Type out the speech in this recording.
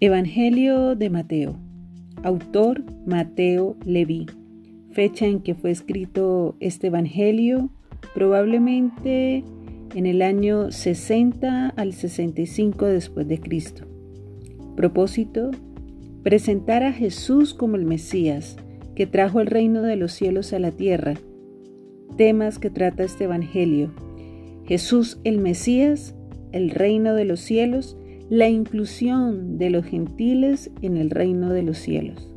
Evangelio de Mateo. Autor Mateo Leví. Fecha en que fue escrito este Evangelio, probablemente en el año 60 al 65 después de Cristo. Propósito: presentar a Jesús como el Mesías, que trajo el reino de los cielos a la tierra. Temas que trata este Evangelio. Jesús el Mesías, el reino de los cielos la inclusión de los gentiles en el reino de los cielos.